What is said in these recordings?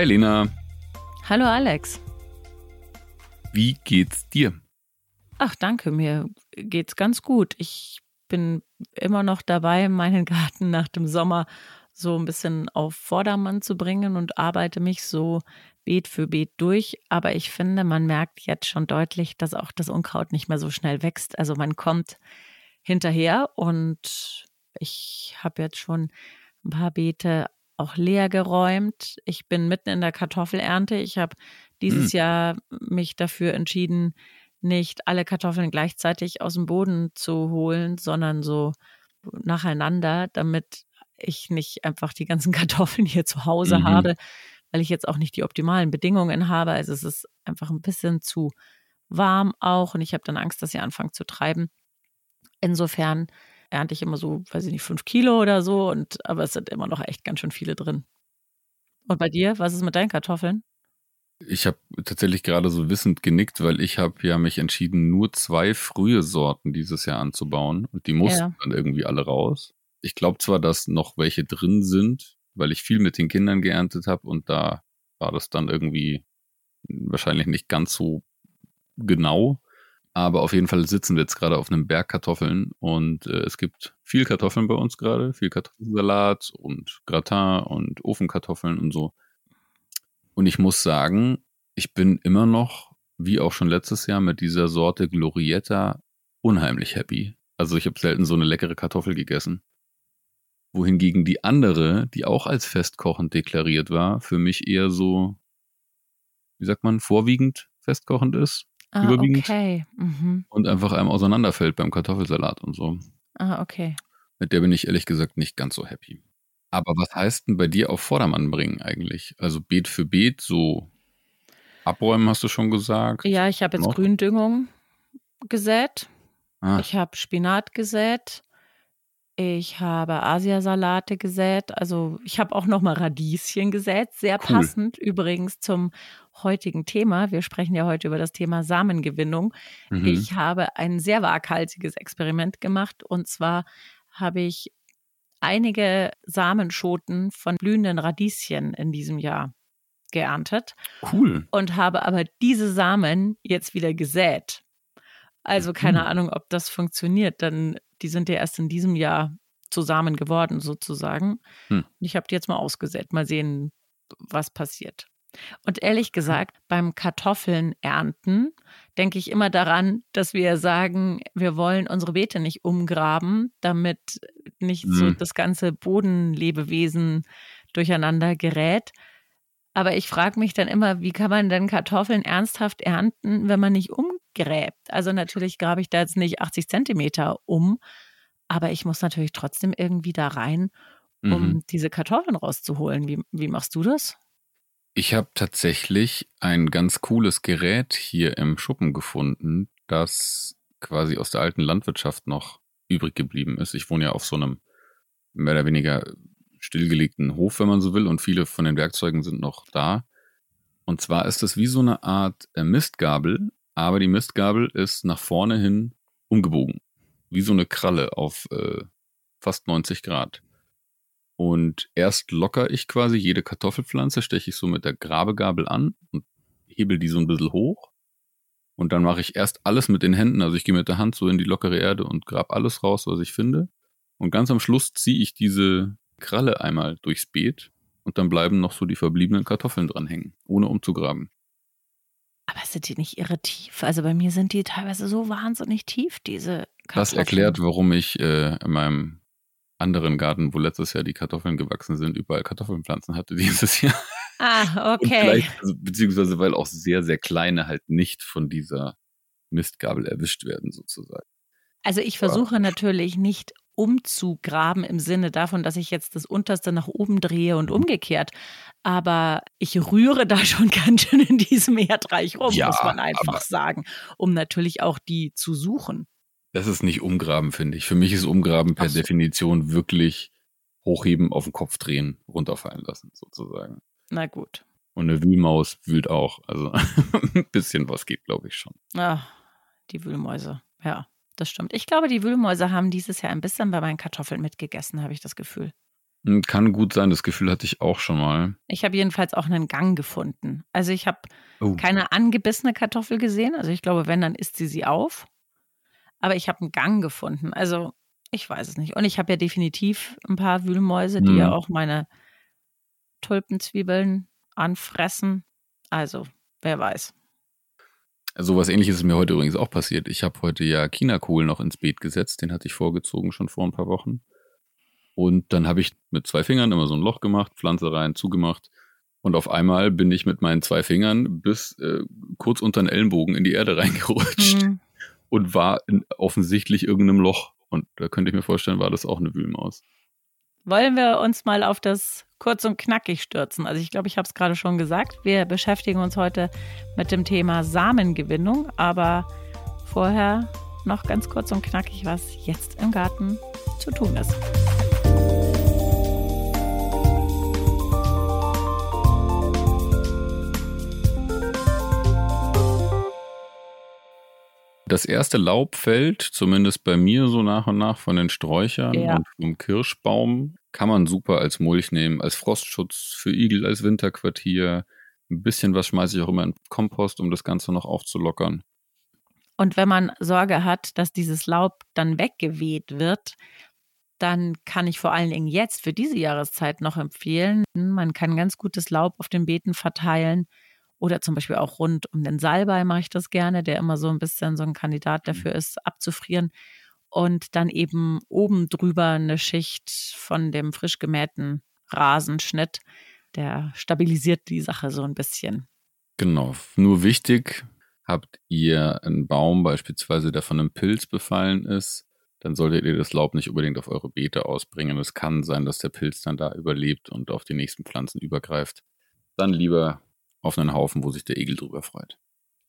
Hi Lena. Hallo Alex. Wie geht's dir? Ach, danke, mir geht's ganz gut. Ich bin immer noch dabei, meinen Garten nach dem Sommer so ein bisschen auf Vordermann zu bringen und arbeite mich so Beet für Beet durch. Aber ich finde, man merkt jetzt schon deutlich, dass auch das Unkraut nicht mehr so schnell wächst. Also man kommt hinterher und ich habe jetzt schon ein paar Beete auch leer geräumt. Ich bin mitten in der Kartoffelernte. Ich habe dieses hm. Jahr mich dafür entschieden, nicht alle Kartoffeln gleichzeitig aus dem Boden zu holen, sondern so nacheinander, damit ich nicht einfach die ganzen Kartoffeln hier zu Hause mhm. habe, weil ich jetzt auch nicht die optimalen Bedingungen habe. Also es ist einfach ein bisschen zu warm auch und ich habe dann Angst, dass sie anfangen zu treiben. Insofern ernte ich immer so, weiß ich nicht, fünf Kilo oder so. Und aber es sind immer noch echt ganz schön viele drin. Und bei dir, was ist mit deinen Kartoffeln? Ich habe tatsächlich gerade so wissend genickt, weil ich habe ja mich entschieden, nur zwei frühe Sorten dieses Jahr anzubauen und die mussten ja. dann irgendwie alle raus. Ich glaube zwar, dass noch welche drin sind, weil ich viel mit den Kindern geerntet habe und da war das dann irgendwie wahrscheinlich nicht ganz so genau. Aber auf jeden Fall sitzen wir jetzt gerade auf einem Berg Kartoffeln und äh, es gibt viel Kartoffeln bei uns gerade, viel Kartoffelsalat und Gratin und Ofenkartoffeln und so. Und ich muss sagen, ich bin immer noch, wie auch schon letztes Jahr, mit dieser Sorte Glorietta unheimlich happy. Also ich habe selten so eine leckere Kartoffel gegessen. Wohingegen die andere, die auch als festkochend deklariert war, für mich eher so, wie sagt man, vorwiegend festkochend ist ah, überwiegend. Okay. Mhm. Und einfach einem auseinanderfällt beim Kartoffelsalat und so. Ah, okay. Mit der bin ich ehrlich gesagt nicht ganz so happy. Aber was heißt denn bei dir auf Vordermann bringen eigentlich? Also Beet für Beet, so abräumen hast du schon gesagt. Ja, ich habe jetzt Noch? Gründüngung gesät. Ah. Ich habe Spinat gesät. Ich habe Asiasalate gesät. Also ich habe auch noch mal Radieschen gesät. Sehr cool. passend übrigens zum heutigen Thema. Wir sprechen ja heute über das Thema Samengewinnung. Mhm. Ich habe ein sehr waghalsiges Experiment gemacht. Und zwar habe ich einige Samenschoten von blühenden Radieschen in diesem Jahr geerntet. Cool. Und habe aber diese Samen jetzt wieder gesät. Also keine mhm. Ahnung, ob das funktioniert, denn die sind ja erst in diesem Jahr zusammen geworden sozusagen. Mhm. Ich habe die jetzt mal ausgesät, mal sehen, was passiert. Und ehrlich gesagt, beim Kartoffeln ernten denke ich immer daran, dass wir sagen, wir wollen unsere Beete nicht umgraben, damit nicht mhm. so das ganze Bodenlebewesen durcheinander gerät. Aber ich frage mich dann immer, wie kann man denn Kartoffeln ernsthaft ernten, wenn man nicht umgräbt? Also natürlich grabe ich da jetzt nicht 80 Zentimeter um, aber ich muss natürlich trotzdem irgendwie da rein, um mhm. diese Kartoffeln rauszuholen. Wie, wie machst du das? Ich habe tatsächlich ein ganz cooles Gerät hier im Schuppen gefunden, das quasi aus der alten Landwirtschaft noch übrig geblieben ist. Ich wohne ja auf so einem mehr oder weniger stillgelegten Hof, wenn man so will, und viele von den Werkzeugen sind noch da. Und zwar ist es wie so eine Art äh, Mistgabel, aber die Mistgabel ist nach vorne hin umgebogen. Wie so eine Kralle auf äh, fast 90 Grad. Und erst locker ich quasi jede Kartoffelpflanze, steche ich so mit der Grabegabel an und hebel die so ein bisschen hoch. Und dann mache ich erst alles mit den Händen, also ich gehe mit der Hand so in die lockere Erde und grab alles raus, was ich finde. Und ganz am Schluss ziehe ich diese Kralle einmal durchs Beet und dann bleiben noch so die verbliebenen Kartoffeln dran hängen, ohne umzugraben. Aber sind die nicht irre tief? Also bei mir sind die teilweise so wahnsinnig tief, diese Kartoffeln. Das erklärt, warum ich äh, in meinem anderen Garten, wo letztes Jahr die Kartoffeln gewachsen sind, überall Kartoffelpflanzen hatte dieses Jahr. Ah, okay. Also, beziehungsweise weil auch sehr, sehr kleine halt nicht von dieser Mistgabel erwischt werden, sozusagen. Also ich versuche natürlich nicht umzugraben im Sinne davon, dass ich jetzt das unterste nach oben drehe und umgekehrt. Aber ich rühre da schon ganz schön in diesem Erdreich rum, ja, muss man einfach sagen, um natürlich auch die zu suchen. Das ist nicht umgraben, finde ich. Für mich ist umgraben per so. Definition wirklich hochheben, auf den Kopf drehen, runterfallen lassen, sozusagen. Na gut. Und eine Wühlmaus wühlt auch. Also ein bisschen was geht, glaube ich schon. Ach, die Wühlmäuse. Ja, das stimmt. Ich glaube, die Wühlmäuse haben dieses Jahr ein bisschen bei meinen Kartoffeln mitgegessen, habe ich das Gefühl. Hm, kann gut sein, das Gefühl hatte ich auch schon mal. Ich habe jedenfalls auch einen Gang gefunden. Also ich habe oh. keine angebissene Kartoffel gesehen. Also ich glaube, wenn, dann isst sie sie auf. Aber ich habe einen Gang gefunden. Also ich weiß es nicht. Und ich habe ja definitiv ein paar Wühlmäuse, die hm. ja auch meine Tulpenzwiebeln anfressen. Also, wer weiß. So was ähnliches ist mir heute übrigens auch passiert. Ich habe heute ja Chinakohl noch ins Beet gesetzt. Den hatte ich vorgezogen schon vor ein paar Wochen. Und dann habe ich mit zwei Fingern immer so ein Loch gemacht, Pflanze rein, zugemacht. Und auf einmal bin ich mit meinen zwei Fingern bis äh, kurz unter den Ellenbogen in die Erde reingerutscht mhm. und war in offensichtlich irgendeinem Loch. Und da könnte ich mir vorstellen, war das auch eine Wühlmaus. Wollen wir uns mal auf das kurz und knackig stürzen? Also ich glaube, ich habe es gerade schon gesagt. Wir beschäftigen uns heute mit dem Thema Samengewinnung, aber vorher noch ganz kurz und knackig, was jetzt im Garten zu tun ist. Das erste Laub fällt, zumindest bei mir so nach und nach von den Sträuchern ja. und vom Kirschbaum. Kann man super als Mulch nehmen, als Frostschutz für Igel, als Winterquartier. Ein bisschen was schmeiße ich auch immer in Kompost, um das Ganze noch aufzulockern. Und wenn man Sorge hat, dass dieses Laub dann weggeweht wird, dann kann ich vor allen Dingen jetzt für diese Jahreszeit noch empfehlen, man kann ganz gutes Laub auf den Beeten verteilen oder zum Beispiel auch rund um den Salbei mache ich das gerne, der immer so ein bisschen so ein Kandidat mhm. dafür ist, abzufrieren. Und dann eben oben drüber eine Schicht von dem frisch gemähten Rasenschnitt. Der stabilisiert die Sache so ein bisschen. Genau. Nur wichtig, habt ihr einen Baum beispielsweise, der von einem Pilz befallen ist, dann solltet ihr das Laub nicht unbedingt auf eure Beete ausbringen. Es kann sein, dass der Pilz dann da überlebt und auf die nächsten Pflanzen übergreift. Dann lieber auf einen Haufen, wo sich der Igel drüber freut.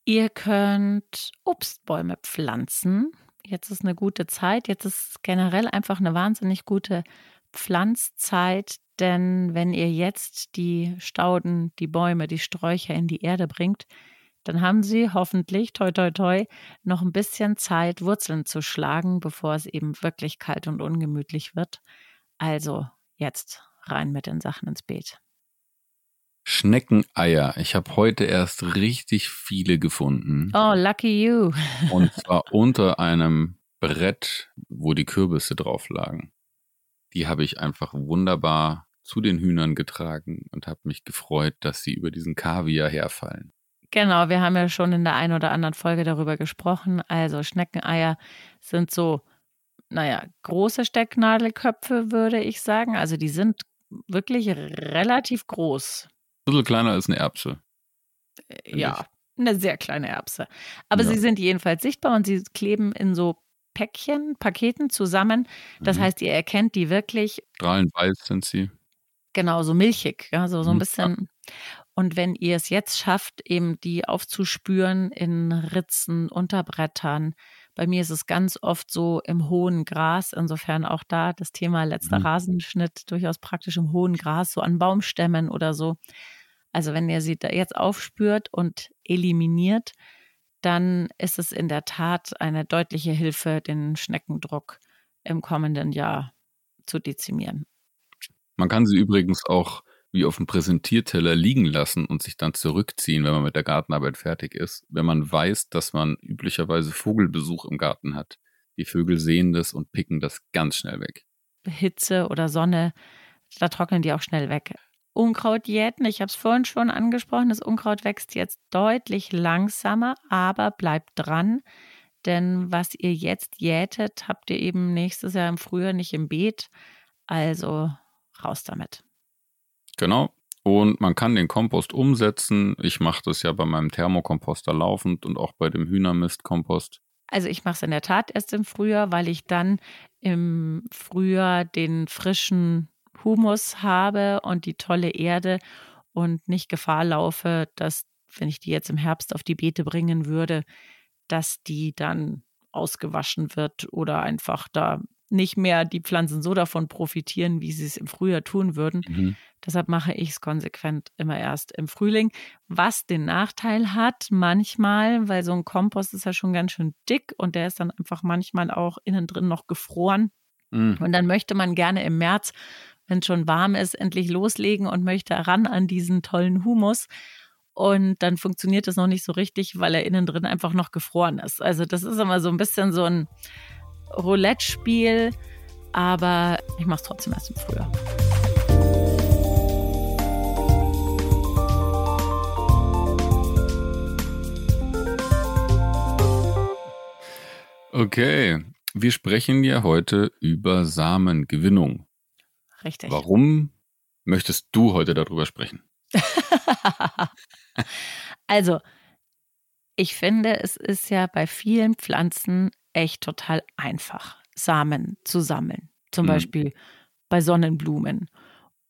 Ihr könnt Obstbäume pflanzen. Jetzt ist eine gute Zeit. Jetzt ist generell einfach eine wahnsinnig gute Pflanzzeit, denn wenn ihr jetzt die Stauden, die Bäume, die Sträucher in die Erde bringt, dann haben sie hoffentlich, toi toi toi, noch ein bisschen Zeit, Wurzeln zu schlagen, bevor es eben wirklich kalt und ungemütlich wird. Also jetzt rein mit den Sachen ins Beet. Schneckeneier. Ich habe heute erst richtig viele gefunden. Oh, lucky you. Und zwar unter einem Brett, wo die Kürbisse drauf lagen. Die habe ich einfach wunderbar zu den Hühnern getragen und habe mich gefreut, dass sie über diesen Kaviar herfallen. Genau, wir haben ja schon in der einen oder anderen Folge darüber gesprochen. Also Schneckeneier sind so, naja, große Stecknadelköpfe, würde ich sagen. Also die sind wirklich relativ groß bisschen kleiner als eine Erbse. Ja, eine sehr kleine Erbse. Aber ja. sie sind jedenfalls sichtbar und sie kleben in so Päckchen, Paketen zusammen. Das mhm. heißt, ihr erkennt die wirklich. Strahlenweiß sind sie. Genau, so milchig, ja, so, so ein mhm. bisschen. Und wenn ihr es jetzt schafft, eben die aufzuspüren in Ritzen, Unterbrettern, bei mir ist es ganz oft so im hohen Gras, insofern auch da das Thema letzter mhm. Rasenschnitt durchaus praktisch im hohen Gras, so an Baumstämmen oder so. Also wenn ihr sie da jetzt aufspürt und eliminiert, dann ist es in der Tat eine deutliche Hilfe, den Schneckendruck im kommenden Jahr zu dezimieren. Man kann sie übrigens auch wie auf dem Präsentierteller liegen lassen und sich dann zurückziehen, wenn man mit der Gartenarbeit fertig ist, wenn man weiß, dass man üblicherweise Vogelbesuch im Garten hat. Die Vögel sehen das und picken das ganz schnell weg. Hitze oder Sonne, da trocknen die auch schnell weg. Unkraut jäten, ich habe es vorhin schon angesprochen, das Unkraut wächst jetzt deutlich langsamer, aber bleibt dran. Denn was ihr jetzt jätet, habt ihr eben nächstes Jahr im Frühjahr nicht im Beet. Also raus damit. Genau. Und man kann den Kompost umsetzen. Ich mache das ja bei meinem Thermokomposter laufend und auch bei dem Hühnermistkompost. Also ich mache es in der Tat erst im Frühjahr, weil ich dann im Frühjahr den frischen Humus habe und die tolle Erde und nicht Gefahr laufe, dass, wenn ich die jetzt im Herbst auf die Beete bringen würde, dass die dann ausgewaschen wird oder einfach da nicht mehr die Pflanzen so davon profitieren, wie sie es im Frühjahr tun würden. Mhm. Deshalb mache ich es konsequent immer erst im Frühling, was den Nachteil hat manchmal, weil so ein Kompost ist ja schon ganz schön dick und der ist dann einfach manchmal auch innen drin noch gefroren. Mhm. Und dann möchte man gerne im März, wenn es schon warm ist, endlich loslegen und möchte ran an diesen tollen Humus. Und dann funktioniert das noch nicht so richtig, weil er innen drin einfach noch gefroren ist. Also das ist immer so ein bisschen so ein Roulette-Spiel, aber ich mache es trotzdem erst im Frühjahr. Okay, wir sprechen ja heute über Samengewinnung. Richtig. Warum möchtest du heute darüber sprechen? also, ich finde, es ist ja bei vielen Pflanzen echt total einfach, Samen zu sammeln. Zum mhm. Beispiel bei Sonnenblumen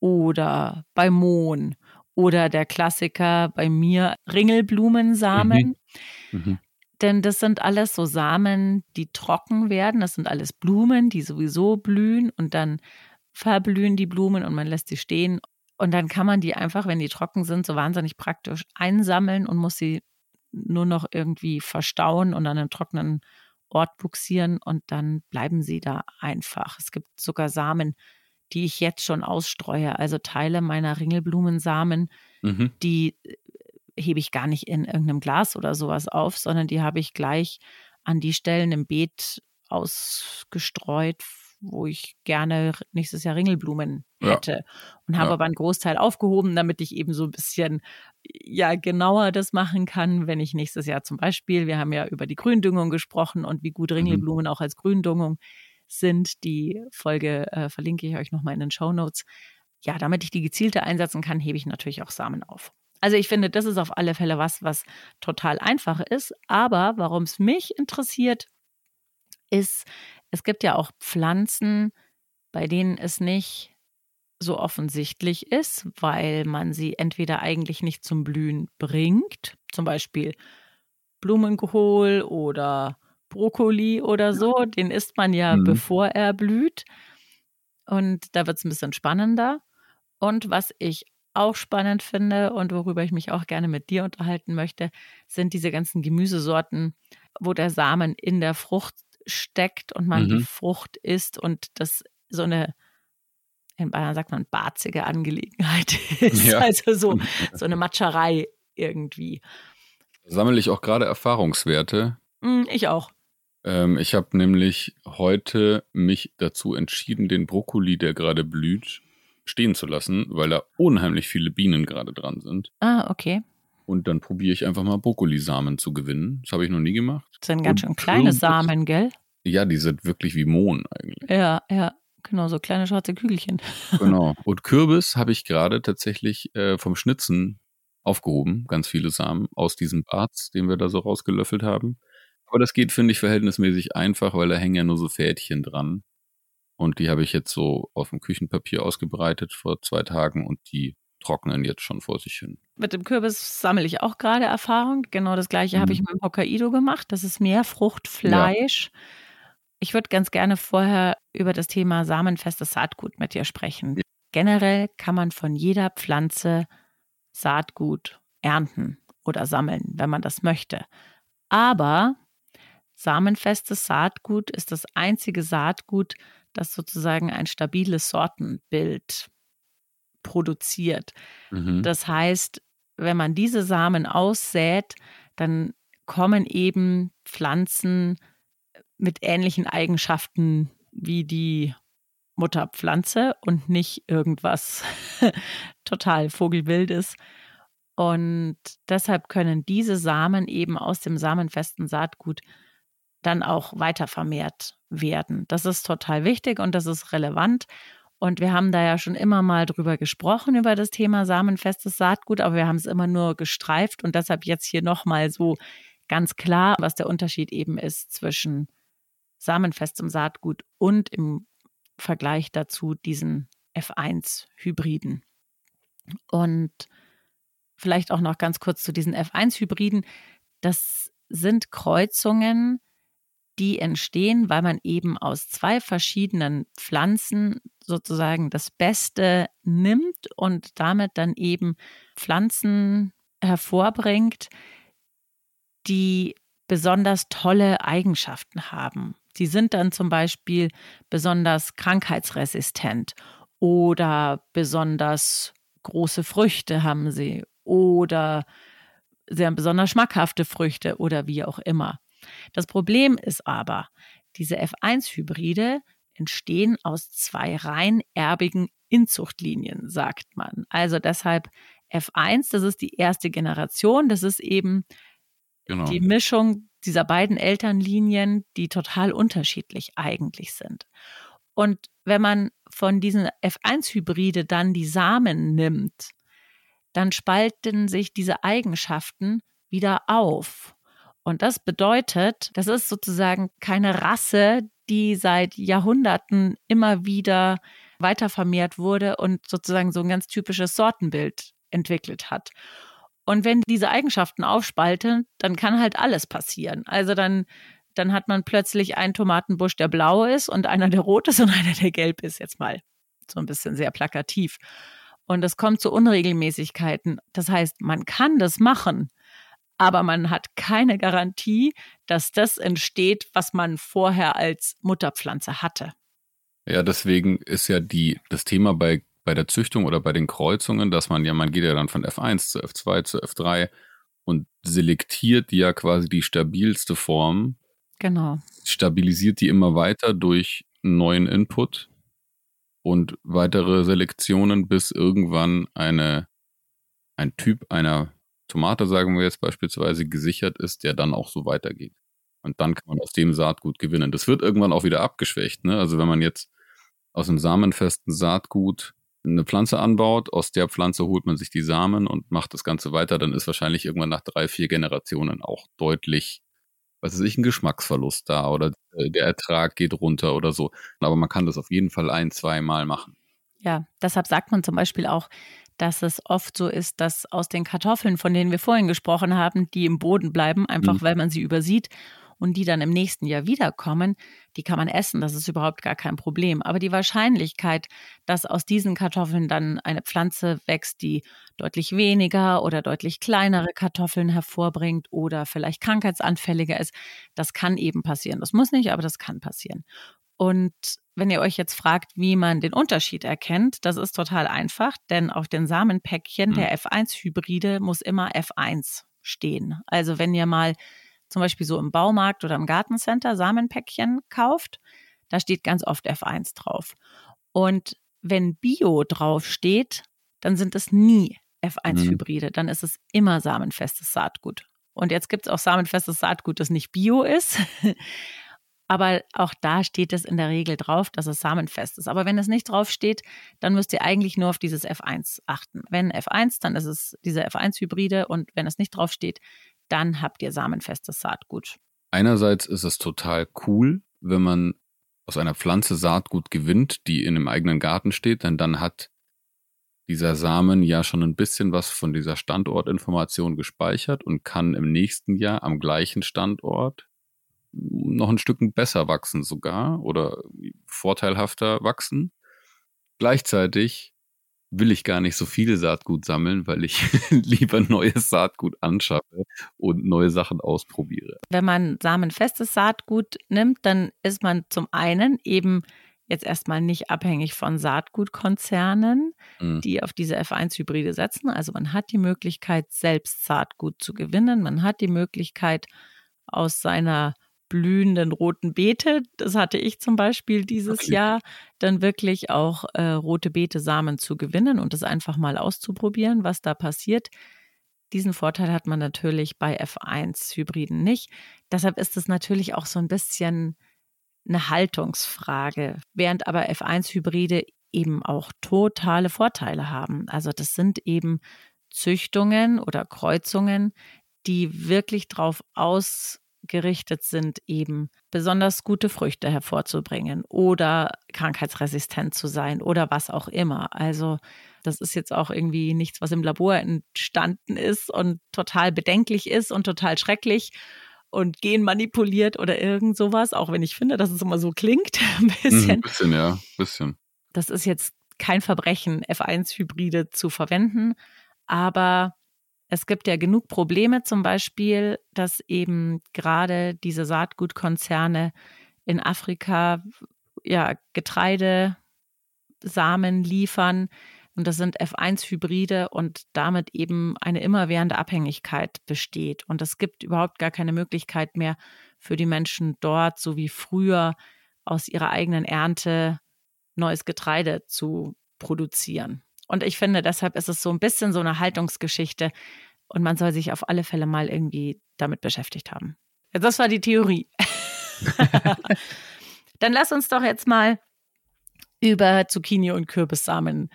oder bei Mohn oder der Klassiker bei mir Ringelblumensamen. Mhm. Mhm. Denn das sind alles so Samen, die trocken werden. Das sind alles Blumen, die sowieso blühen und dann verblühen die Blumen und man lässt sie stehen. Und dann kann man die einfach, wenn die trocken sind, so wahnsinnig praktisch einsammeln und muss sie nur noch irgendwie verstauen und an einem trockenen Ort buxieren und dann bleiben sie da einfach. Es gibt sogar Samen, die ich jetzt schon ausstreue, also Teile meiner Ringelblumensamen, mhm. die äh, hebe ich gar nicht in irgendeinem Glas oder sowas auf, sondern die habe ich gleich an die Stellen im Beet ausgestreut, wo ich gerne nächstes Jahr Ringelblumen hätte. Ja. Und habe ja. aber einen Großteil aufgehoben, damit ich eben so ein bisschen ja genauer das machen kann, wenn ich nächstes Jahr zum Beispiel, wir haben ja über die Gründüngung gesprochen und wie gut mhm. Ringelblumen mhm. auch als Gründüngung sind. Die Folge äh, verlinke ich euch nochmal in den Show Notes. Ja, damit ich die gezielte einsetzen kann, hebe ich natürlich auch Samen auf. Also ich finde, das ist auf alle Fälle was, was total einfach ist. Aber warum es mich interessiert, ist, es gibt ja auch Pflanzen, bei denen es nicht so offensichtlich ist, weil man sie entweder eigentlich nicht zum Blühen bringt, zum Beispiel Blumenkohl oder Brokkoli oder so, den isst man ja, mhm. bevor er blüht. Und da wird es ein bisschen spannender. Und was ich auch spannend finde und worüber ich mich auch gerne mit dir unterhalten möchte, sind diese ganzen Gemüsesorten, wo der Samen in der Frucht steckt und man mhm. die Frucht isst und das so eine, in Bayern sagt man, barzige Angelegenheit ist. Ja. Also so, so eine Matscherei irgendwie. Sammle ich auch gerade Erfahrungswerte. Hm, ich auch. Ähm, ich habe nämlich heute mich dazu entschieden, den Brokkoli, der gerade blüht, stehen zu lassen, weil da unheimlich viele Bienen gerade dran sind. Ah, okay. Und dann probiere ich einfach mal Brokkolisamen zu gewinnen. Das habe ich noch nie gemacht. Das sind ganz Und schön kleine Samen, gell? Ja, die sind wirklich wie Mohn eigentlich. Ja, ja. Genau, so kleine schwarze Kügelchen. Genau. Und Kürbis habe ich gerade tatsächlich äh, vom Schnitzen aufgehoben, ganz viele Samen aus diesem Barz, den wir da so rausgelöffelt haben. Aber das geht, finde ich, verhältnismäßig einfach, weil da hängen ja nur so Fädchen dran. Und die habe ich jetzt so auf dem Küchenpapier ausgebreitet vor zwei Tagen und die trocknen jetzt schon vor sich hin. Mit dem Kürbis sammle ich auch gerade Erfahrung. Genau das gleiche mhm. habe ich mit dem Hokkaido gemacht. Das ist mehr Fruchtfleisch. Ja. Ich würde ganz gerne vorher über das Thema samenfestes Saatgut mit dir sprechen. Ja. Generell kann man von jeder Pflanze Saatgut ernten oder sammeln, wenn man das möchte. Aber samenfestes Saatgut ist das einzige Saatgut, das sozusagen ein stabiles Sortenbild produziert. Mhm. Das heißt, wenn man diese Samen aussät, dann kommen eben Pflanzen mit ähnlichen Eigenschaften wie die Mutterpflanze und nicht irgendwas total Vogelwildes. Und deshalb können diese Samen eben aus dem samenfesten Saatgut dann auch weiter vermehrt werden. Das ist total wichtig und das ist relevant. Und wir haben da ja schon immer mal drüber gesprochen, über das Thema samenfestes Saatgut, aber wir haben es immer nur gestreift und deshalb jetzt hier nochmal so ganz klar, was der Unterschied eben ist zwischen samenfestem Saatgut und im Vergleich dazu diesen F1-Hybriden. Und vielleicht auch noch ganz kurz zu diesen F1-Hybriden. Das sind Kreuzungen, die entstehen, weil man eben aus zwei verschiedenen Pflanzen sozusagen das Beste nimmt und damit dann eben Pflanzen hervorbringt, die besonders tolle Eigenschaften haben. Sie sind dann zum Beispiel besonders krankheitsresistent oder besonders große Früchte haben sie oder sehr besonders schmackhafte Früchte oder wie auch immer. Das Problem ist aber, diese F1-Hybride entstehen aus zwei rein erbigen Inzuchtlinien, sagt man. Also deshalb F1, das ist die erste Generation, das ist eben genau. die Mischung dieser beiden Elternlinien, die total unterschiedlich eigentlich sind. Und wenn man von diesen F1-Hybride dann die Samen nimmt, dann spalten sich diese Eigenschaften wieder auf. Und das bedeutet, das ist sozusagen keine Rasse, die seit Jahrhunderten immer wieder weiter vermehrt wurde und sozusagen so ein ganz typisches Sortenbild entwickelt hat. Und wenn diese Eigenschaften aufspalten, dann kann halt alles passieren. Also dann, dann hat man plötzlich einen Tomatenbusch, der blau ist und einer, der rot ist und einer, der gelb ist, jetzt mal so ein bisschen sehr plakativ. Und es kommt zu Unregelmäßigkeiten. Das heißt, man kann das machen, aber man hat keine Garantie, dass das entsteht, was man vorher als Mutterpflanze hatte. Ja, deswegen ist ja die, das Thema bei, bei der Züchtung oder bei den Kreuzungen, dass man ja, man geht ja dann von F1 zu F2 zu F3 und selektiert ja quasi die stabilste Form. Genau. Stabilisiert die immer weiter durch neuen Input und weitere Selektionen, bis irgendwann eine, ein Typ einer Tomate, sagen wir jetzt beispielsweise, gesichert ist, der dann auch so weitergeht. Und dann kann man aus dem Saatgut gewinnen. Das wird irgendwann auch wieder abgeschwächt. Ne? Also wenn man jetzt aus einem samenfesten Saatgut eine Pflanze anbaut, aus der Pflanze holt man sich die Samen und macht das Ganze weiter, dann ist wahrscheinlich irgendwann nach drei, vier Generationen auch deutlich, was weiß ich, ein Geschmacksverlust da oder äh, der Ertrag geht runter oder so. Aber man kann das auf jeden Fall ein, zwei Mal machen. Ja, deshalb sagt man zum Beispiel auch, dass es oft so ist, dass aus den Kartoffeln, von denen wir vorhin gesprochen haben, die im Boden bleiben, einfach mhm. weil man sie übersieht und die dann im nächsten Jahr wiederkommen, die kann man essen, das ist überhaupt gar kein Problem. Aber die Wahrscheinlichkeit, dass aus diesen Kartoffeln dann eine Pflanze wächst, die deutlich weniger oder deutlich kleinere Kartoffeln hervorbringt oder vielleicht krankheitsanfälliger ist, das kann eben passieren. Das muss nicht, aber das kann passieren. Und wenn ihr euch jetzt fragt, wie man den Unterschied erkennt, das ist total einfach, denn auf den Samenpäckchen der F1-Hybride muss immer F1 stehen. Also wenn ihr mal zum Beispiel so im Baumarkt oder im Gartencenter Samenpäckchen kauft, da steht ganz oft F1 drauf. Und wenn Bio drauf steht, dann sind es nie F1-Hybride, mhm. dann ist es immer samenfestes Saatgut. Und jetzt gibt es auch samenfestes Saatgut, das nicht Bio ist. Aber auch da steht es in der Regel drauf, dass es samenfest ist. Aber wenn es nicht drauf steht, dann müsst ihr eigentlich nur auf dieses F1 achten. Wenn F1, dann ist es diese F1-Hybride und wenn es nicht drauf steht, dann habt ihr samenfestes Saatgut. Einerseits ist es total cool, wenn man aus einer Pflanze Saatgut gewinnt, die in einem eigenen Garten steht, denn dann hat dieser Samen ja schon ein bisschen was von dieser Standortinformation gespeichert und kann im nächsten Jahr am gleichen Standort noch ein Stück besser wachsen sogar oder vorteilhafter wachsen. Gleichzeitig will ich gar nicht so viel Saatgut sammeln, weil ich lieber neues Saatgut anschaffe und neue Sachen ausprobiere. Wenn man samenfestes Saatgut nimmt, dann ist man zum einen eben jetzt erstmal nicht abhängig von Saatgutkonzernen, mhm. die auf diese F1-Hybride setzen. Also man hat die Möglichkeit, selbst Saatgut zu gewinnen. Man hat die Möglichkeit, aus seiner blühenden roten Beete, das hatte ich zum Beispiel dieses okay. Jahr, dann wirklich auch äh, rote Beete-Samen zu gewinnen und das einfach mal auszuprobieren, was da passiert. Diesen Vorteil hat man natürlich bei F1-Hybriden nicht. Deshalb ist es natürlich auch so ein bisschen eine Haltungsfrage, während aber F1-Hybride eben auch totale Vorteile haben. Also das sind eben Züchtungen oder Kreuzungen, die wirklich darauf aus gerichtet sind, eben besonders gute Früchte hervorzubringen oder krankheitsresistent zu sein oder was auch immer. Also das ist jetzt auch irgendwie nichts, was im Labor entstanden ist und total bedenklich ist und total schrecklich und genmanipuliert oder irgend sowas, auch wenn ich finde, dass es immer so klingt. Ein bisschen. Ein bisschen, ja, ein bisschen. Das ist jetzt kein Verbrechen, F1-Hybride zu verwenden, aber es gibt ja genug Probleme, zum Beispiel, dass eben gerade diese Saatgutkonzerne in Afrika ja Getreide, liefern. Und das sind F1-Hybride und damit eben eine immerwährende Abhängigkeit besteht. Und es gibt überhaupt gar keine Möglichkeit mehr für die Menschen dort, so wie früher, aus ihrer eigenen Ernte neues Getreide zu produzieren. Und ich finde, deshalb ist es so ein bisschen so eine Haltungsgeschichte und man soll sich auf alle Fälle mal irgendwie damit beschäftigt haben. Das war die Theorie. Dann lass uns doch jetzt mal über Zucchini und Kürbissamen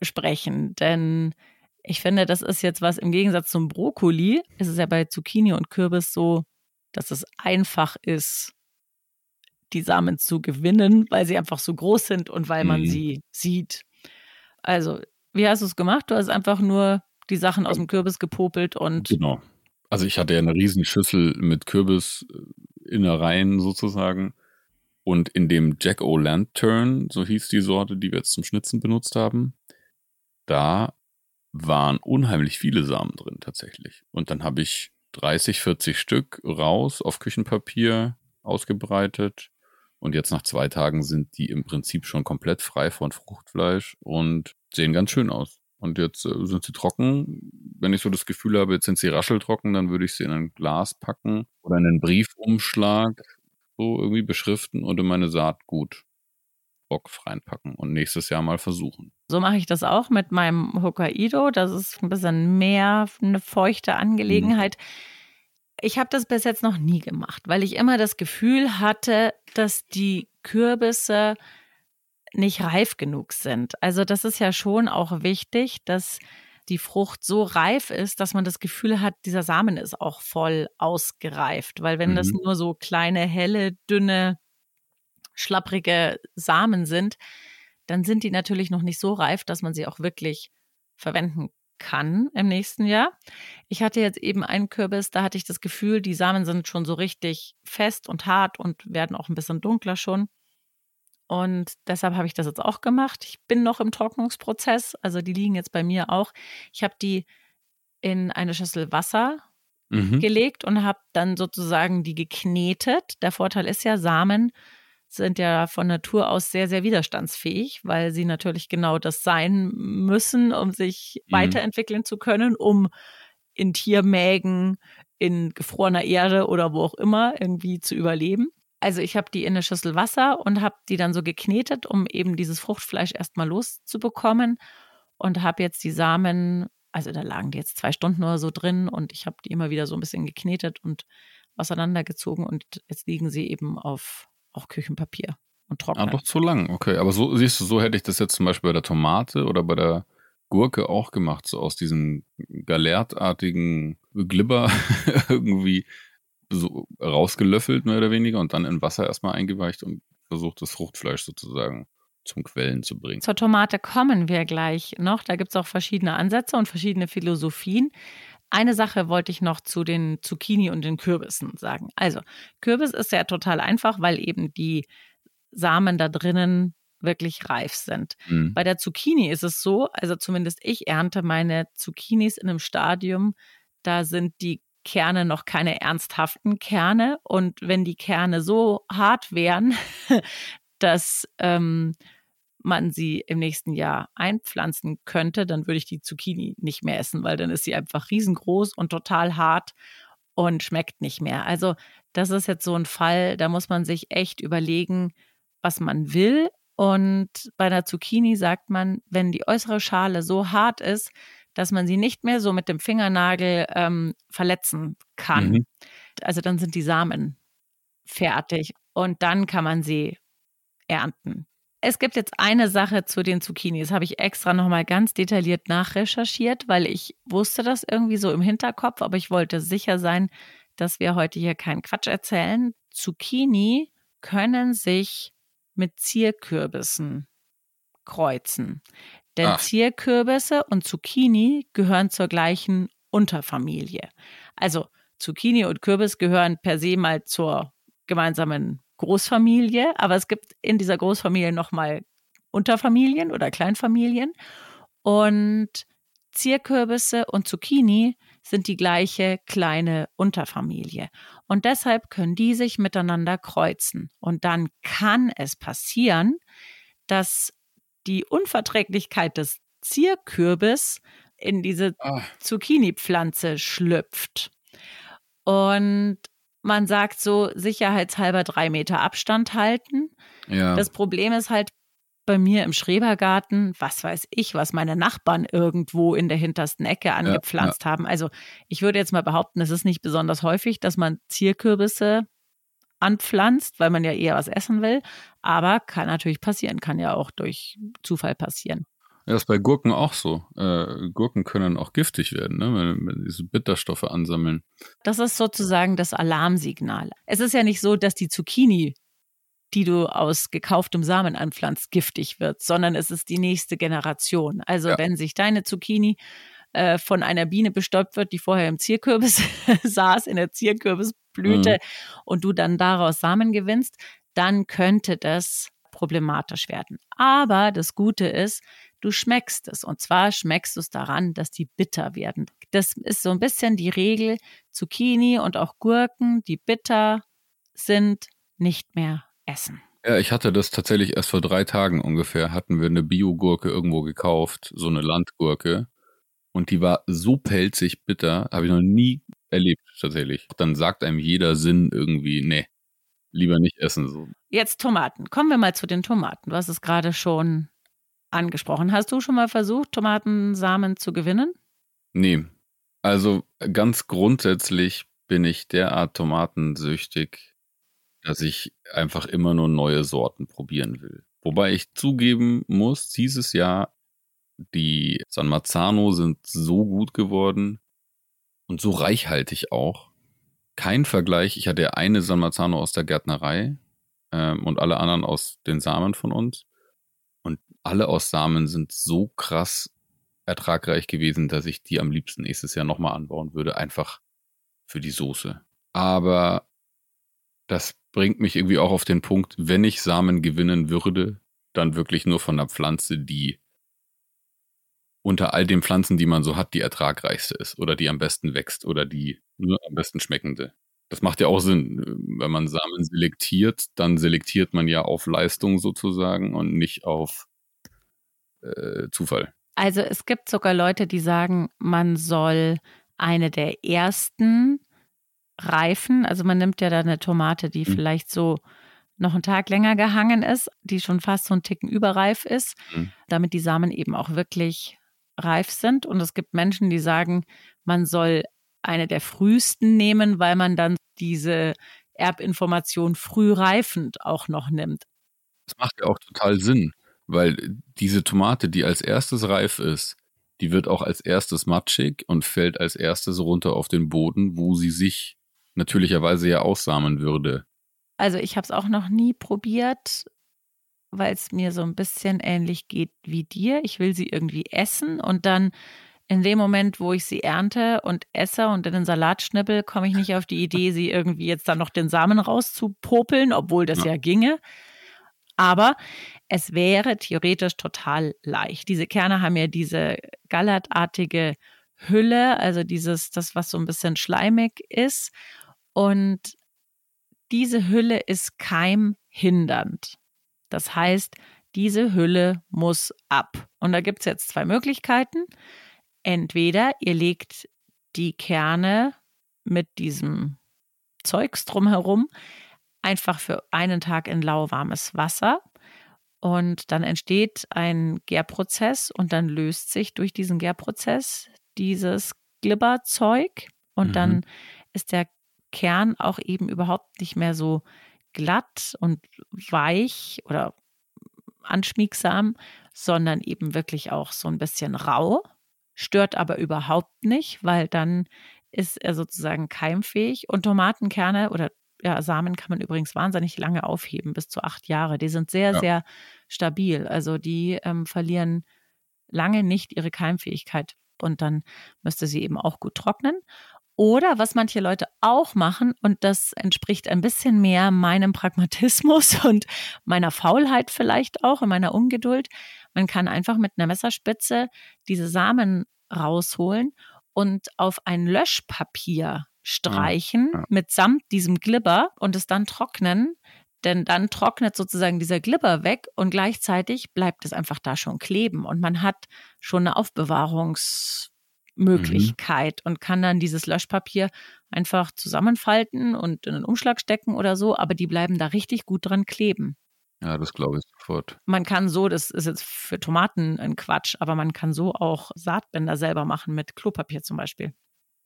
sprechen, denn ich finde, das ist jetzt was im Gegensatz zum Brokkoli, ist es ja bei Zucchini und Kürbis so, dass es einfach ist, die Samen zu gewinnen, weil sie einfach so groß sind und weil man mhm. sie sieht. Also, wie hast du es gemacht? Du hast einfach nur die Sachen aus dem Kürbis gepopelt und. Genau. Also ich hatte ja eine riesen Schüssel mit Kürbisinnereien sozusagen. Und in dem Jack O' so hieß die Sorte, die wir jetzt zum Schnitzen benutzt haben, da waren unheimlich viele Samen drin tatsächlich. Und dann habe ich 30, 40 Stück raus auf Küchenpapier ausgebreitet und jetzt nach zwei Tagen sind die im Prinzip schon komplett frei von Fruchtfleisch und sehen ganz schön aus. Und jetzt äh, sind sie trocken. Wenn ich so das Gefühl habe, jetzt sind sie rascheltrocken, dann würde ich sie in ein Glas packen oder in einen Briefumschlag so irgendwie beschriften und in meine Saatgut Bock reinpacken und nächstes Jahr mal versuchen. So mache ich das auch mit meinem Hokkaido. Das ist ein bisschen mehr eine feuchte Angelegenheit. Mhm. Ich habe das bis jetzt noch nie gemacht, weil ich immer das Gefühl hatte, dass die Kürbisse nicht reif genug sind. Also das ist ja schon auch wichtig, dass die Frucht so reif ist, dass man das Gefühl hat, dieser Samen ist auch voll ausgereift. Weil wenn mhm. das nur so kleine, helle, dünne, schlapprige Samen sind, dann sind die natürlich noch nicht so reif, dass man sie auch wirklich verwenden kann im nächsten Jahr. Ich hatte jetzt eben einen Kürbis, da hatte ich das Gefühl, die Samen sind schon so richtig fest und hart und werden auch ein bisschen dunkler schon. Und deshalb habe ich das jetzt auch gemacht. Ich bin noch im Trocknungsprozess, also die liegen jetzt bei mir auch. Ich habe die in eine Schüssel Wasser mhm. gelegt und habe dann sozusagen die geknetet. Der Vorteil ist ja, Samen sind ja von Natur aus sehr, sehr widerstandsfähig, weil sie natürlich genau das sein müssen, um sich mhm. weiterentwickeln zu können, um in Tiermägen, in gefrorener Erde oder wo auch immer irgendwie zu überleben. Also ich habe die in eine Schüssel Wasser und habe die dann so geknetet, um eben dieses Fruchtfleisch erstmal loszubekommen und habe jetzt die Samen, also da lagen die jetzt zwei Stunden oder so drin und ich habe die immer wieder so ein bisschen geknetet und auseinandergezogen und jetzt liegen sie eben auf auch Küchenpapier und trocknen. Ah, doch zu lang, okay. Aber so siehst du, so hätte ich das jetzt zum Beispiel bei der Tomate oder bei der Gurke auch gemacht, so aus diesen galertartigen Glibber irgendwie so rausgelöffelt, mehr oder weniger, und dann in Wasser erstmal eingeweicht und versucht, das Fruchtfleisch sozusagen zum Quellen zu bringen. Zur Tomate kommen wir gleich noch. Da gibt es auch verschiedene Ansätze und verschiedene Philosophien. Eine Sache wollte ich noch zu den Zucchini und den Kürbissen sagen. Also, Kürbis ist ja total einfach, weil eben die Samen da drinnen wirklich reif sind. Mhm. Bei der Zucchini ist es so, also zumindest ich ernte meine Zucchinis in einem Stadium, da sind die Kerne noch keine ernsthaften Kerne. Und wenn die Kerne so hart wären, dass ähm, man sie im nächsten Jahr einpflanzen könnte, dann würde ich die Zucchini nicht mehr essen, weil dann ist sie einfach riesengroß und total hart und schmeckt nicht mehr. Also das ist jetzt so ein Fall, da muss man sich echt überlegen, was man will. Und bei der Zucchini sagt man, wenn die äußere Schale so hart ist, dass man sie nicht mehr so mit dem Fingernagel ähm, verletzen kann. Mhm. Also dann sind die Samen fertig und dann kann man sie ernten. Es gibt jetzt eine Sache zu den Zucchinis, habe ich extra nochmal ganz detailliert nachrecherchiert, weil ich wusste das irgendwie so im Hinterkopf, aber ich wollte sicher sein, dass wir heute hier keinen Quatsch erzählen. Zucchini können sich mit Zierkürbissen kreuzen. Denn Ach. Zierkürbisse und Zucchini gehören zur gleichen Unterfamilie. Also Zucchini und Kürbis gehören per se mal zur gemeinsamen Großfamilie, aber es gibt in dieser Großfamilie nochmal Unterfamilien oder Kleinfamilien. Und Zierkürbisse und Zucchini sind die gleiche kleine Unterfamilie. Und deshalb können die sich miteinander kreuzen. Und dann kann es passieren, dass die Unverträglichkeit des Zierkürbis in diese ah. Zucchini-Pflanze schlüpft. Und man sagt so sicherheitshalber drei Meter Abstand halten. Ja. Das Problem ist halt bei mir im Schrebergarten, was weiß ich, was meine Nachbarn irgendwo in der hintersten Ecke angepflanzt ja, ja. haben. Also ich würde jetzt mal behaupten, es ist nicht besonders häufig, dass man Zierkürbisse anpflanzt, weil man ja eher was essen will. Aber kann natürlich passieren, kann ja auch durch Zufall passieren. Ja, das ist bei Gurken auch so. Äh, Gurken können auch giftig werden, ne? wenn, wenn diese Bitterstoffe ansammeln. Das ist sozusagen das Alarmsignal. Es ist ja nicht so, dass die Zucchini, die du aus gekauftem Samen anpflanzt, giftig wird, sondern es ist die nächste Generation. Also ja. wenn sich deine Zucchini äh, von einer Biene bestäubt wird, die vorher im Zierkürbis saß, in der Zierkürbisblüte, mhm. und du dann daraus Samen gewinnst, dann könnte das problematisch werden. Aber das Gute ist, du schmeckst es. Und zwar schmeckst du es daran, dass die bitter werden. Das ist so ein bisschen die Regel. Zucchini und auch Gurken, die bitter sind, nicht mehr essen. Ja, ich hatte das tatsächlich erst vor drei Tagen ungefähr, hatten wir eine Biogurke irgendwo gekauft, so eine Landgurke. Und die war so pelzig bitter, habe ich noch nie erlebt tatsächlich. Dann sagt einem jeder Sinn irgendwie, nee, lieber nicht essen. So. Jetzt Tomaten. Kommen wir mal zu den Tomaten. Du hast es gerade schon angesprochen. Hast du schon mal versucht, Tomatensamen zu gewinnen? Nee. Also ganz grundsätzlich bin ich derart tomatensüchtig, dass ich einfach immer nur neue Sorten probieren will. Wobei ich zugeben muss, dieses Jahr die San Marzano sind so gut geworden und so reichhaltig auch. Kein Vergleich. Ich hatte ja eine San Marzano aus der Gärtnerei ähm, und alle anderen aus den Samen von uns alle aus Samen sind so krass ertragreich gewesen, dass ich die am liebsten nächstes Jahr nochmal anbauen würde, einfach für die Soße. Aber das bringt mich irgendwie auch auf den Punkt, wenn ich Samen gewinnen würde, dann wirklich nur von einer Pflanze, die unter all den Pflanzen, die man so hat, die ertragreichste ist oder die am besten wächst oder die nur am besten schmeckende. Das macht ja auch Sinn. Wenn man Samen selektiert, dann selektiert man ja auf Leistung sozusagen und nicht auf äh, Zufall. Also es gibt sogar Leute, die sagen, man soll eine der ersten reifen. Also man nimmt ja da eine Tomate, die mhm. vielleicht so noch einen Tag länger gehangen ist, die schon fast so einen Ticken überreif ist, mhm. damit die Samen eben auch wirklich reif sind. Und es gibt Menschen, die sagen, man soll eine der frühesten nehmen, weil man dann diese Erbinformation früh reifend auch noch nimmt. Das macht ja auch total Sinn. Weil diese Tomate, die als erstes reif ist, die wird auch als erstes matschig und fällt als erstes runter auf den Boden, wo sie sich natürlicherweise ja aussamen würde. Also ich habe es auch noch nie probiert, weil es mir so ein bisschen ähnlich geht wie dir. Ich will sie irgendwie essen und dann in dem Moment, wo ich sie ernte und esse und in den Salat schnippel, komme ich nicht auf die Idee, sie irgendwie jetzt dann noch den Samen rauszupopeln, obwohl das ja, ja ginge. Aber es wäre theoretisch total leicht. Diese Kerne haben ja diese gallertartige Hülle, also dieses, das, was so ein bisschen schleimig ist. Und diese Hülle ist keimhindernd. Das heißt, diese Hülle muss ab. Und da gibt es jetzt zwei Möglichkeiten. Entweder ihr legt die Kerne mit diesem Zeugs drumherum einfach für einen Tag in lauwarmes Wasser. Und dann entsteht ein Gärprozess und dann löst sich durch diesen Gärprozess dieses Glibberzeug. Und mhm. dann ist der Kern auch eben überhaupt nicht mehr so glatt und weich oder anschmiegsam, sondern eben wirklich auch so ein bisschen rau, stört aber überhaupt nicht, weil dann ist er sozusagen keimfähig. Und Tomatenkerne oder ja, Samen kann man übrigens wahnsinnig lange aufheben, bis zu acht Jahre. Die sind sehr, ja. sehr stabil. Also die ähm, verlieren lange nicht ihre Keimfähigkeit. Und dann müsste sie eben auch gut trocknen. Oder was manche Leute auch machen, und das entspricht ein bisschen mehr meinem Pragmatismus und meiner Faulheit vielleicht auch und meiner Ungeduld, man kann einfach mit einer Messerspitze diese Samen rausholen und auf ein Löschpapier streichen ja, ja. mitsamt diesem Glibber und es dann trocknen. Denn dann trocknet sozusagen dieser Glibber weg und gleichzeitig bleibt es einfach da schon kleben und man hat schon eine Aufbewahrungsmöglichkeit mhm. und kann dann dieses Löschpapier einfach zusammenfalten und in einen Umschlag stecken oder so, aber die bleiben da richtig gut dran kleben. Ja, das glaube ich sofort. Man kann so, das ist jetzt für Tomaten ein Quatsch, aber man kann so auch Saatbänder selber machen mit Klopapier zum Beispiel.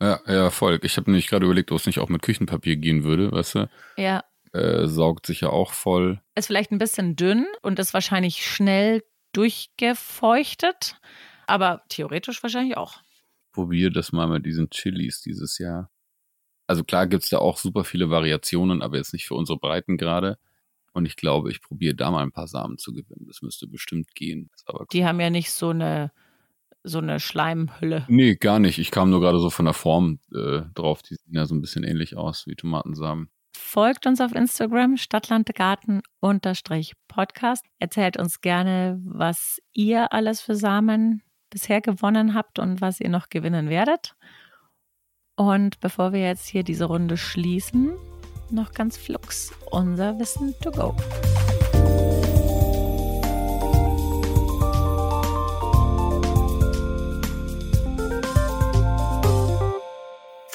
Ja, ja, voll. Ich habe nämlich gerade überlegt, ob es nicht auch mit Küchenpapier gehen würde, weißt du? Ja. Äh, saugt sich ja auch voll. Ist vielleicht ein bisschen dünn und ist wahrscheinlich schnell durchgefeuchtet, aber theoretisch wahrscheinlich auch. Probier das mal mit diesen Chilis dieses Jahr. Also klar gibt es da auch super viele Variationen, aber jetzt nicht für unsere Breiten gerade. Und ich glaube, ich probiere da mal ein paar Samen zu gewinnen. Das müsste bestimmt gehen. Die haben ja nicht so eine, so eine Schleimhülle. Nee, gar nicht. Ich kam nur gerade so von der Form äh, drauf. Die sehen ja so ein bisschen ähnlich aus wie Tomatensamen. Folgt uns auf Instagram, Stadtlandgarten-Podcast. Erzählt uns gerne, was ihr alles für Samen bisher gewonnen habt und was ihr noch gewinnen werdet. Und bevor wir jetzt hier diese Runde schließen, noch ganz flugs unser Wissen to go.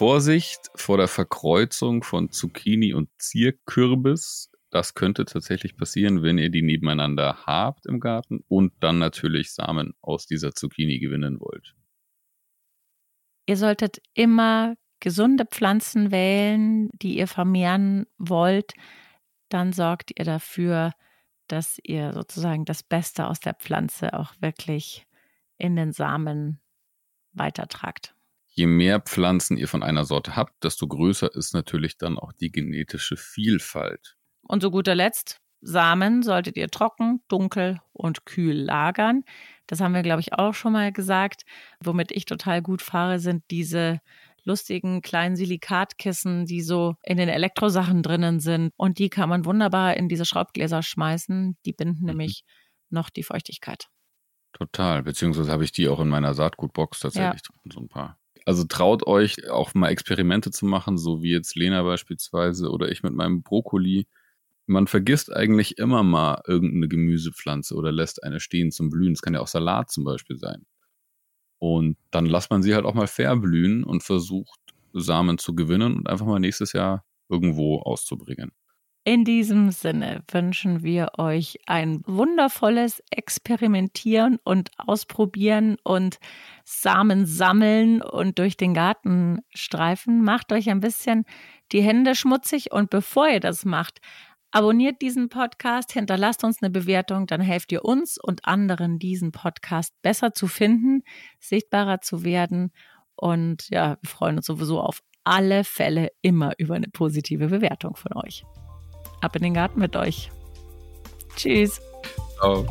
Vorsicht vor der Verkreuzung von Zucchini und Zierkürbis. Das könnte tatsächlich passieren, wenn ihr die nebeneinander habt im Garten und dann natürlich Samen aus dieser Zucchini gewinnen wollt. Ihr solltet immer gesunde Pflanzen wählen, die ihr vermehren wollt, dann sorgt ihr dafür, dass ihr sozusagen das Beste aus der Pflanze auch wirklich in den Samen weitertragt. Je mehr Pflanzen ihr von einer Sorte habt, desto größer ist natürlich dann auch die genetische Vielfalt. Und zu guter Letzt, Samen solltet ihr trocken, dunkel und kühl lagern. Das haben wir, glaube ich, auch schon mal gesagt. Womit ich total gut fahre, sind diese lustigen kleinen Silikatkissen, die so in den Elektrosachen drinnen sind. Und die kann man wunderbar in diese Schraubgläser schmeißen. Die binden mhm. nämlich noch die Feuchtigkeit. Total. Beziehungsweise habe ich die auch in meiner Saatgutbox tatsächlich ja. so ein paar. Also traut euch auch mal Experimente zu machen, so wie jetzt Lena beispielsweise oder ich mit meinem Brokkoli. Man vergisst eigentlich immer mal irgendeine Gemüsepflanze oder lässt eine stehen zum Blühen. Es kann ja auch Salat zum Beispiel sein. Und dann lässt man sie halt auch mal verblühen und versucht, Samen zu gewinnen und einfach mal nächstes Jahr irgendwo auszubringen. In diesem Sinne wünschen wir euch ein wundervolles Experimentieren und Ausprobieren und Samen sammeln und durch den Garten streifen. Macht euch ein bisschen die Hände schmutzig und bevor ihr das macht, Abonniert diesen Podcast, hinterlasst uns eine Bewertung, dann helft ihr uns und anderen, diesen Podcast besser zu finden, sichtbarer zu werden. Und ja, wir freuen uns sowieso auf alle Fälle immer über eine positive Bewertung von euch. Ab in den Garten mit euch. Tschüss. Ciao.